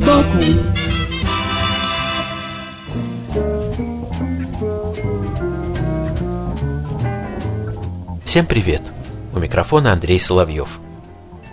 сбоку Всем привет! У микрофона Андрей Соловьев.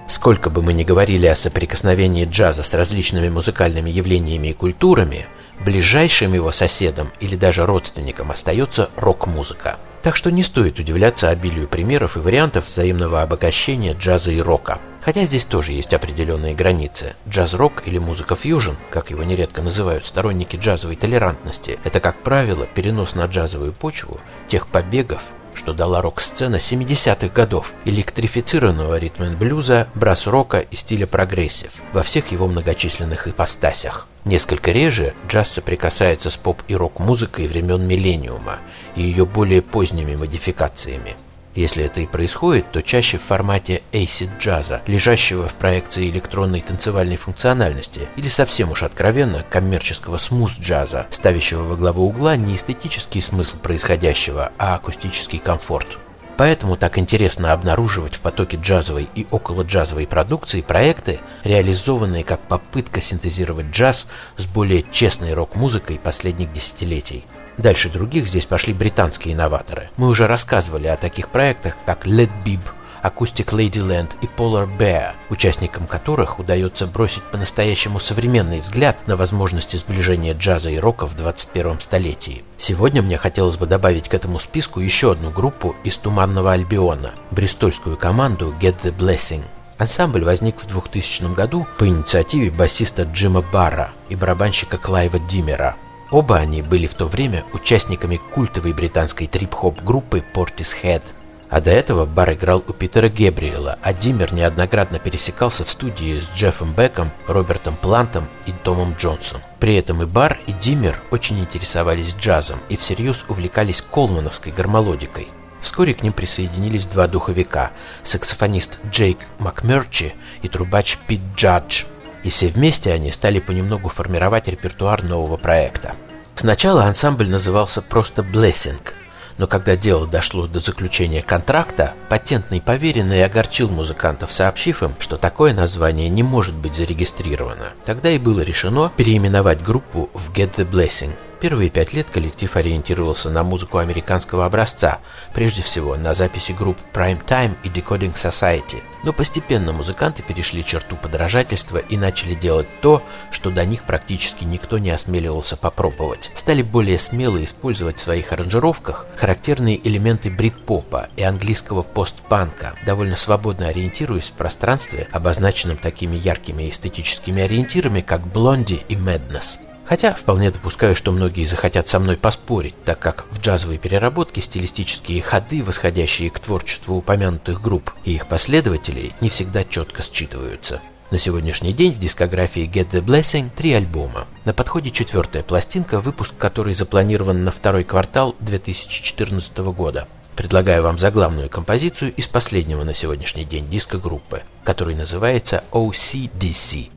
Сколько бы мы ни говорили о соприкосновении джаза с различными музыкальными явлениями и культурами, ближайшим его соседом или даже родственником остается рок-музыка. Так что не стоит удивляться обилию примеров и вариантов взаимного обогащения джаза и рока. Хотя здесь тоже есть определенные границы. Джаз-рок или музыка фьюжн, как его нередко называют сторонники джазовой толерантности, это, как правило, перенос на джазовую почву тех побегов, что дала рок-сцена 70-х годов, электрифицированного ритм-н-блюза, брас-рока и стиля прогрессив во всех его многочисленных ипостасях. Несколько реже джаз соприкасается с поп- и рок-музыкой времен миллениума и ее более поздними модификациями. Если это и происходит, то чаще в формате acid джаза, лежащего в проекции электронной танцевальной функциональности, или совсем уж откровенно коммерческого smooth джаза, ставящего во главу угла не эстетический смысл происходящего, а акустический комфорт. Поэтому так интересно обнаруживать в потоке джазовой и около джазовой продукции проекты, реализованные как попытка синтезировать джаз с более честной рок-музыкой последних десятилетий. Дальше других здесь пошли британские инноваторы. Мы уже рассказывали о таких проектах, как Led Bib, Acoustic Ladyland и Polar Bear, участникам которых удается бросить по-настоящему современный взгляд на возможности сближения джаза и рока в 21 столетии. Сегодня мне хотелось бы добавить к этому списку еще одну группу из Туманного Альбиона, бристольскую команду Get the Blessing. Ансамбль возник в 2000 году по инициативе басиста Джима Барра и барабанщика Клайва Димера – Оба они были в то время участниками культовой британской трип-хоп группы Portishead. А до этого Бар играл у Питера Гебриэла, а Диммер неоднократно пересекался в студии с Джеффом Беком, Робертом Плантом и Томом Джонсом. При этом и Бар, и Диммер очень интересовались джазом и всерьез увлекались колмановской гармолодикой. Вскоре к ним присоединились два духовика – саксофонист Джейк Макмерчи и трубач Пит Джадж – и все вместе они стали понемногу формировать репертуар нового проекта. Сначала ансамбль назывался просто «Blessing», но когда дело дошло до заключения контракта, патентный поверенный огорчил музыкантов, сообщив им, что такое название не может быть зарегистрировано. Тогда и было решено переименовать группу в Get the Blessing – Первые пять лет коллектив ориентировался на музыку американского образца, прежде всего на записи групп Prime Time и Decoding Society. Но постепенно музыканты перешли черту подражательства и начали делать то, что до них практически никто не осмеливался попробовать. Стали более смело использовать в своих аранжировках характерные элементы брит-попа и английского постпанка, довольно свободно ориентируясь в пространстве, обозначенном такими яркими эстетическими ориентирами, как Blondie и Madness. Хотя вполне допускаю, что многие захотят со мной поспорить, так как в джазовой переработке стилистические ходы, восходящие к творчеству упомянутых групп и их последователей, не всегда четко считываются. На сегодняшний день в дискографии Get the Blessing три альбома. На подходе четвертая пластинка, выпуск которой запланирован на второй квартал 2014 года. Предлагаю вам заглавную композицию из последнего на сегодняшний день диска группы, который называется OCDC.